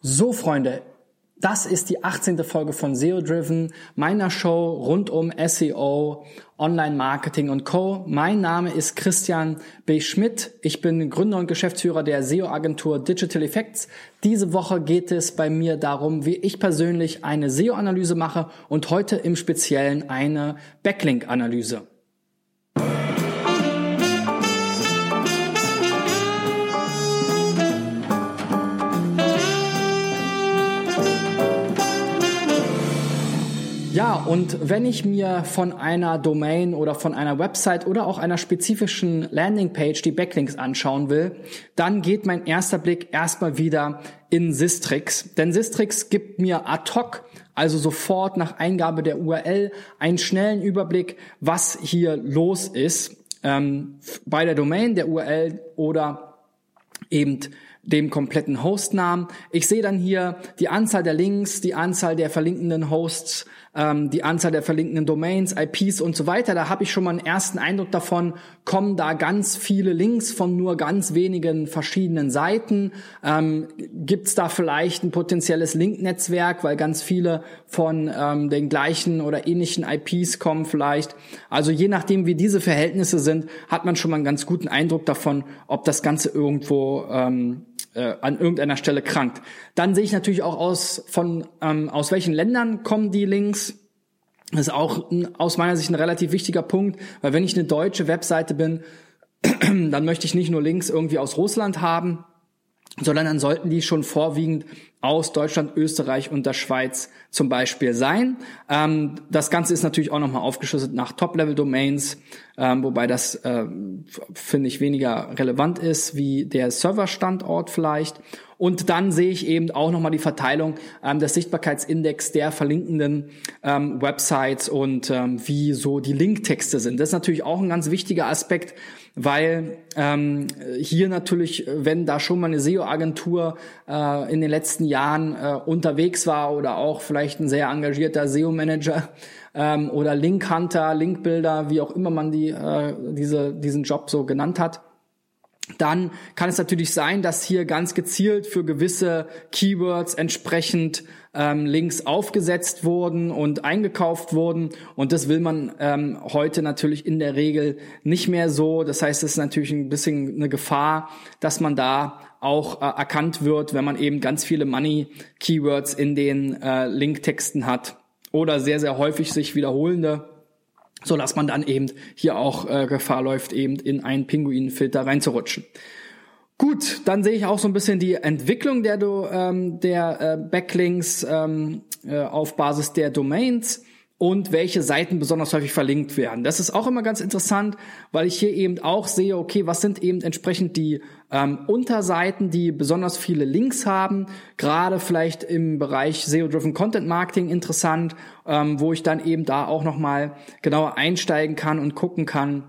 So, Freunde, das ist die 18. Folge von SEO Driven, meiner Show rund um SEO, Online-Marketing und Co. Mein Name ist Christian B. Schmidt. Ich bin Gründer und Geschäftsführer der SEO-Agentur Digital Effects. Diese Woche geht es bei mir darum, wie ich persönlich eine SEO-Analyse mache und heute im Speziellen eine Backlink-Analyse. Und wenn ich mir von einer Domain oder von einer Website oder auch einer spezifischen Landingpage die Backlinks anschauen will, dann geht mein erster Blick erstmal wieder in Sistrix. Denn Sistrix gibt mir ad hoc, also sofort nach Eingabe der URL, einen schnellen Überblick, was hier los ist ähm, bei der Domain, der URL oder eben dem kompletten Hostnamen. Ich sehe dann hier die Anzahl der Links, die Anzahl der verlinkenden Hosts, ähm, die Anzahl der verlinkenden Domains, IPs und so weiter. Da habe ich schon mal einen ersten Eindruck davon, kommen da ganz viele Links von nur ganz wenigen verschiedenen Seiten. Ähm, Gibt es da vielleicht ein potenzielles Linknetzwerk, weil ganz viele von ähm, den gleichen oder ähnlichen IPs kommen vielleicht. Also je nachdem, wie diese Verhältnisse sind, hat man schon mal einen ganz guten Eindruck davon, ob das Ganze irgendwo ähm, äh, an irgendeiner Stelle krankt. Dann sehe ich natürlich auch aus von ähm, aus welchen Ländern kommen die Links. Das ist auch ein, aus meiner Sicht ein relativ wichtiger Punkt, weil wenn ich eine deutsche Webseite bin, dann möchte ich nicht nur Links irgendwie aus Russland haben, sondern dann sollten die schon vorwiegend aus Deutschland, Österreich und der Schweiz zum Beispiel sein. Ähm, das Ganze ist natürlich auch nochmal aufgeschlüsselt nach Top-Level-Domains, ähm, wobei das, äh, finde ich, weniger relevant ist wie der Serverstandort vielleicht. Und dann sehe ich eben auch nochmal die Verteilung ähm, des Sichtbarkeitsindex der verlinkenden ähm, Websites und ähm, wie so die Linktexte sind. Das ist natürlich auch ein ganz wichtiger Aspekt, weil ähm, hier natürlich, wenn da schon mal eine SEO-Agentur äh, in den letzten Jahren äh, unterwegs war oder auch vielleicht ein sehr engagierter SEO-Manager ähm, oder Link-Hunter, Link-Builder, wie auch immer man die, äh, diese, diesen Job so genannt hat, dann kann es natürlich sein, dass hier ganz gezielt für gewisse Keywords entsprechend ähm, Links aufgesetzt wurden und eingekauft wurden. Und das will man ähm, heute natürlich in der Regel nicht mehr so. Das heißt, es ist natürlich ein bisschen eine Gefahr, dass man da auch äh, erkannt wird, wenn man eben ganz viele Money-Keywords in den äh, Linktexten hat oder sehr, sehr häufig sich wiederholende so dass man dann eben hier auch äh, Gefahr läuft, eben in einen Pinguinfilter reinzurutschen. Gut, dann sehe ich auch so ein bisschen die Entwicklung der, ähm, der äh, Backlinks ähm, äh, auf Basis der Domains und welche Seiten besonders häufig verlinkt werden. Das ist auch immer ganz interessant, weil ich hier eben auch sehe, okay, was sind eben entsprechend die ähm, Unterseiten, die besonders viele Links haben, gerade vielleicht im Bereich SEO-Driven Content Marketing interessant, ähm, wo ich dann eben da auch nochmal genauer einsteigen kann und gucken kann,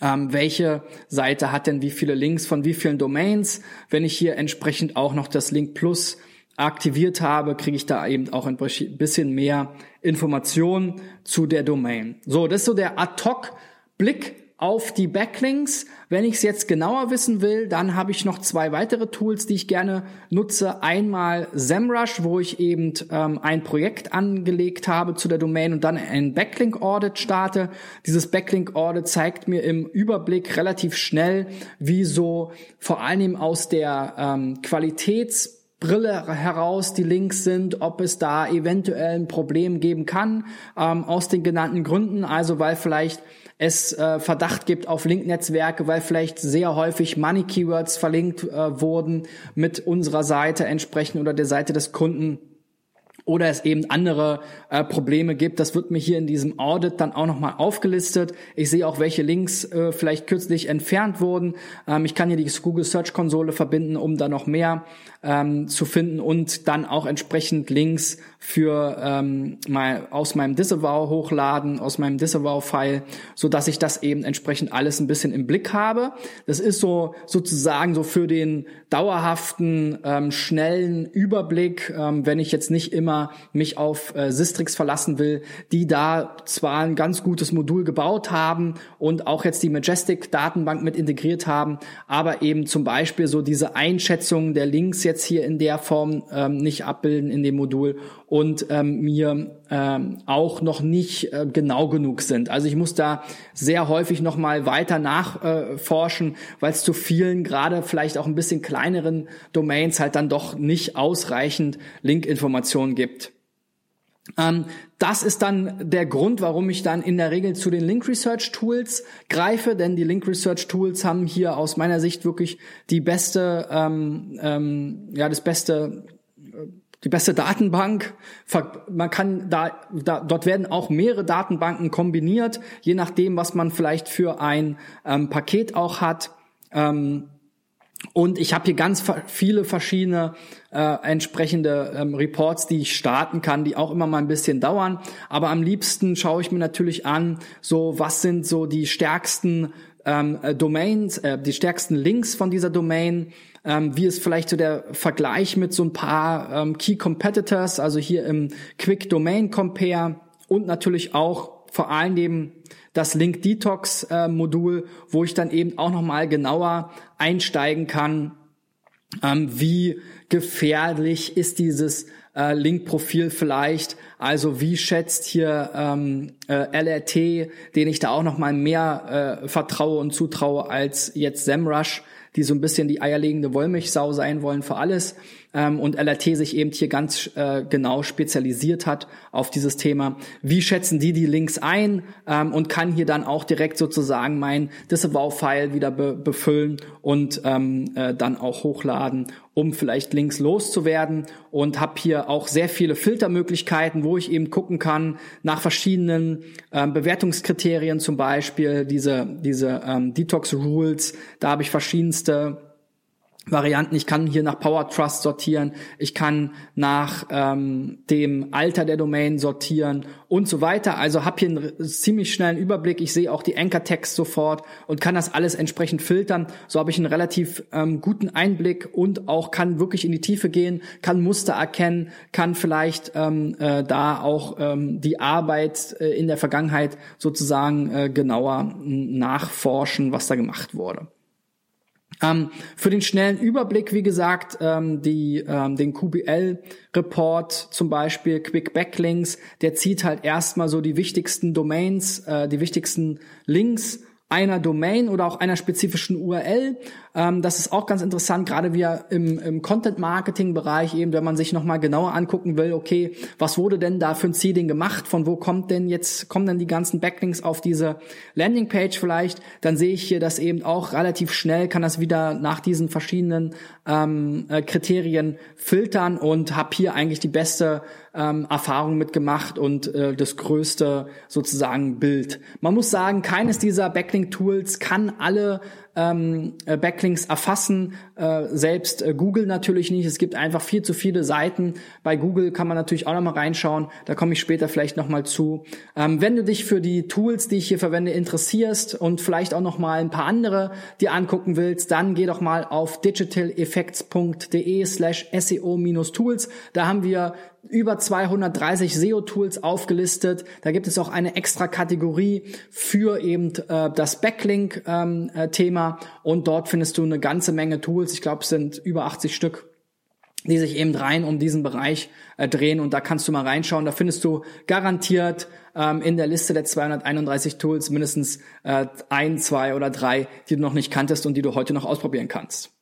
ähm, welche Seite hat denn wie viele Links von wie vielen Domains. Wenn ich hier entsprechend auch noch das Link Plus aktiviert habe, kriege ich da eben auch ein bisschen mehr Informationen zu der Domain. So, das ist so der Ad-Hoc-Blick auf die Backlinks. Wenn ich es jetzt genauer wissen will, dann habe ich noch zwei weitere Tools, die ich gerne nutze. Einmal SEMrush, wo ich eben ähm, ein Projekt angelegt habe zu der Domain und dann ein Backlink Audit starte. Dieses Backlink Audit zeigt mir im Überblick relativ schnell, wie so vor allem aus der ähm, Qualitäts Brille heraus die Links sind, ob es da eventuell ein Problem geben kann, ähm, aus den genannten Gründen, also weil vielleicht es äh, Verdacht gibt auf Linknetzwerke, weil vielleicht sehr häufig Money Keywords verlinkt äh, wurden mit unserer Seite entsprechend oder der Seite des Kunden oder es eben andere äh, Probleme gibt. Das wird mir hier in diesem Audit dann auch nochmal aufgelistet. Ich sehe auch, welche Links äh, vielleicht kürzlich entfernt wurden. Ähm, ich kann hier die Google Search Konsole verbinden, um da noch mehr ähm, zu finden und dann auch entsprechend Links für ähm, mal aus meinem Disavow hochladen, aus meinem Disavow-File, so dass ich das eben entsprechend alles ein bisschen im Blick habe. Das ist so sozusagen so für den dauerhaften, ähm, schnellen Überblick, ähm, wenn ich jetzt nicht immer mich auf äh, Sistrix verlassen will, die da zwar ein ganz gutes Modul gebaut haben und auch jetzt die Majestic-Datenbank mit integriert haben, aber eben zum Beispiel so diese Einschätzung der Links jetzt hier in der Form ähm, nicht abbilden in dem Modul und ähm, mir ähm, auch noch nicht äh, genau genug sind. Also ich muss da sehr häufig noch mal weiter nachforschen, äh, weil es zu vielen, gerade vielleicht auch ein bisschen kleineren Domains halt dann doch nicht ausreichend Linkinformationen gibt. Ähm, das ist dann der Grund, warum ich dann in der Regel zu den Link Research Tools greife, denn die Link Research Tools haben hier aus meiner Sicht wirklich die beste, ähm, ähm, ja, das beste die beste Datenbank. Man kann da, da, dort werden auch mehrere Datenbanken kombiniert, je nachdem, was man vielleicht für ein ähm, Paket auch hat. Ähm, und ich habe hier ganz viele verschiedene äh, entsprechende ähm, Reports, die ich starten kann, die auch immer mal ein bisschen dauern. Aber am liebsten schaue ich mir natürlich an, so was sind so die stärksten ähm, äh, Domains, äh, die stärksten Links von dieser Domain, ähm, wie ist vielleicht so der Vergleich mit so ein paar ähm, Key Competitors, also hier im Quick Domain Compare und natürlich auch vor allem eben das Link Detox äh, Modul, wo ich dann eben auch nochmal genauer einsteigen kann, ähm, wie gefährlich ist dieses äh, Link-Profil vielleicht. Also wie schätzt hier ähm, äh, LRT, den ich da auch noch mal mehr äh, vertraue und zutraue als jetzt SEMrush, die so ein bisschen die eierlegende Wollmilchsau sein wollen für alles ähm, und LRT sich eben hier ganz äh, genau spezialisiert hat auf dieses Thema. Wie schätzen die die Links ein ähm, und kann hier dann auch direkt sozusagen mein Disavow-File wieder be befüllen und ähm, äh, dann auch hochladen, um vielleicht Links loszuwerden und habe hier auch sehr viele Filtermöglichkeiten, wo ich eben gucken kann nach verschiedenen ähm, Bewertungskriterien, zum Beispiel diese diese ähm, Detox Rules. Da habe ich verschiedenste Varianten. Ich kann hier nach Power Trust sortieren, ich kann nach ähm, dem Alter der Domain sortieren und so weiter. Also habe hier einen ziemlich schnellen Überblick. Ich sehe auch die Anchor Text sofort und kann das alles entsprechend filtern. So habe ich einen relativ ähm, guten Einblick und auch kann wirklich in die Tiefe gehen, kann Muster erkennen, kann vielleicht ähm, äh, da auch ähm, die Arbeit äh, in der Vergangenheit sozusagen äh, genauer nachforschen, was da gemacht wurde. Ähm, für den schnellen Überblick, wie gesagt, ähm, die, ähm, den QBL-Report zum Beispiel, Quick Backlinks, der zieht halt erstmal so die wichtigsten Domains, äh, die wichtigsten Links einer Domain oder auch einer spezifischen URL. Ähm, das ist auch ganz interessant, gerade wir im, im Content-Marketing-Bereich eben, wenn man sich nochmal genauer angucken will, okay, was wurde denn da für ein Seeding gemacht? Von wo kommt denn jetzt, kommen denn die ganzen Backlinks auf diese Landingpage vielleicht? Dann sehe ich hier, dass eben auch relativ schnell kann das wieder nach diesen verschiedenen ähm, äh, Kriterien filtern und habe hier eigentlich die beste ähm, Erfahrung mitgemacht und äh, das größte sozusagen Bild. Man muss sagen, keines dieser Backlink-Tools kann alle ähm, äh, Backlinks erfassen, äh, selbst äh, Google natürlich nicht. Es gibt einfach viel zu viele Seiten. Bei Google kann man natürlich auch noch mal reinschauen. Da komme ich später vielleicht noch mal zu. Ähm, wenn du dich für die Tools, die ich hier verwende, interessierst und vielleicht auch noch mal ein paar andere dir angucken willst, dann geh doch mal auf digitaleffects.de slash SEO-Tools. Da haben wir über 230 SEO-Tools aufgelistet. Da gibt es auch eine extra Kategorie für eben äh, das Backlink-Thema ähm, und dort findest du eine ganze Menge Tools. Ich glaube, es sind über 80 Stück die sich eben rein um diesen Bereich äh, drehen und da kannst du mal reinschauen. Da findest du garantiert ähm, in der Liste der 231 Tools mindestens äh, ein, zwei oder drei, die du noch nicht kanntest und die du heute noch ausprobieren kannst.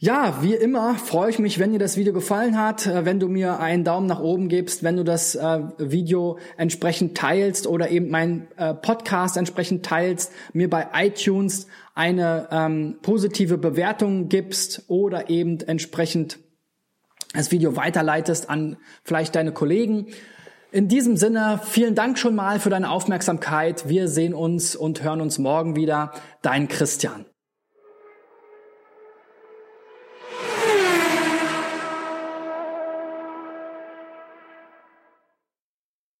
Ja, wie immer freue ich mich, wenn dir das Video gefallen hat, äh, wenn du mir einen Daumen nach oben gibst, wenn du das äh, Video entsprechend teilst oder eben meinen äh, Podcast entsprechend teilst, mir bei iTunes eine ähm, positive Bewertung gibst oder eben entsprechend das Video weiterleitest an vielleicht deine Kollegen. In diesem Sinne, vielen Dank schon mal für deine Aufmerksamkeit. Wir sehen uns und hören uns morgen wieder. Dein Christian.